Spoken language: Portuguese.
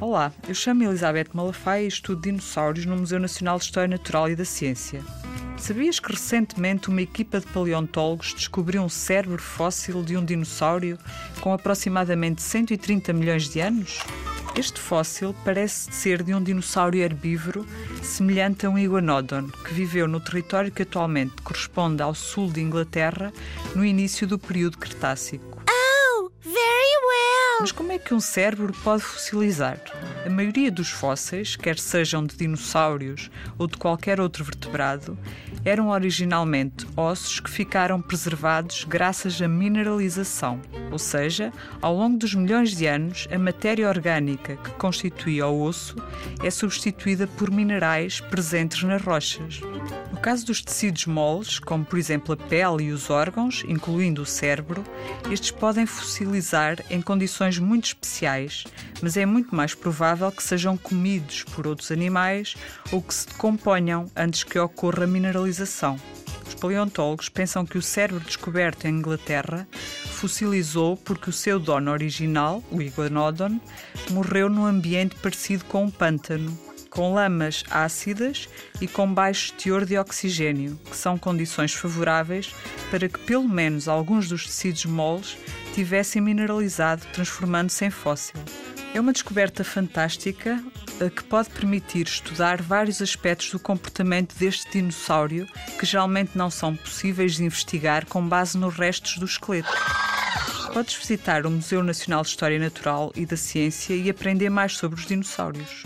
Olá, eu chamo Elizabeth Malafaia e estudo dinossauros no Museu Nacional de História Natural e da Ciência. Sabias que recentemente uma equipa de paleontólogos descobriu um cérebro fóssil de um dinossauro com aproximadamente 130 milhões de anos? Este fóssil parece ser de um dinossauro herbívoro semelhante a um iguanodon, que viveu no território que atualmente corresponde ao sul de Inglaterra no início do período Cretácico. Oh, very well. Mas como é que um cérebro pode fossilizar? A maioria dos fósseis, quer sejam de dinossauros ou de qualquer outro vertebrado, eram originalmente ossos que ficaram preservados graças à mineralização, ou seja, ao longo dos milhões de anos, a matéria orgânica que constituía o osso é substituída por minerais presentes nas rochas. No caso dos tecidos moles, como por exemplo a pele e os órgãos, incluindo o cérebro, estes podem fossilizar em condições muito especiais, mas é muito mais provável que sejam comidos por outros animais ou que se decomponham antes que ocorra a mineralização. Os paleontólogos pensam que o cérebro descoberto em Inglaterra fossilizou porque o seu dono original, o Iguanodon, morreu num ambiente parecido com um pântano, com lamas ácidas e com baixo teor de oxigênio, que são condições favoráveis para que pelo menos alguns dos tecidos moles tivessem mineralizado, transformando-se em fóssil. É uma descoberta fantástica eh, que pode permitir estudar vários aspectos do comportamento deste dinossauro que geralmente não são possíveis de investigar com base nos restos do esqueleto. Podes visitar o Museu Nacional de História Natural e da Ciência e aprender mais sobre os dinossauros.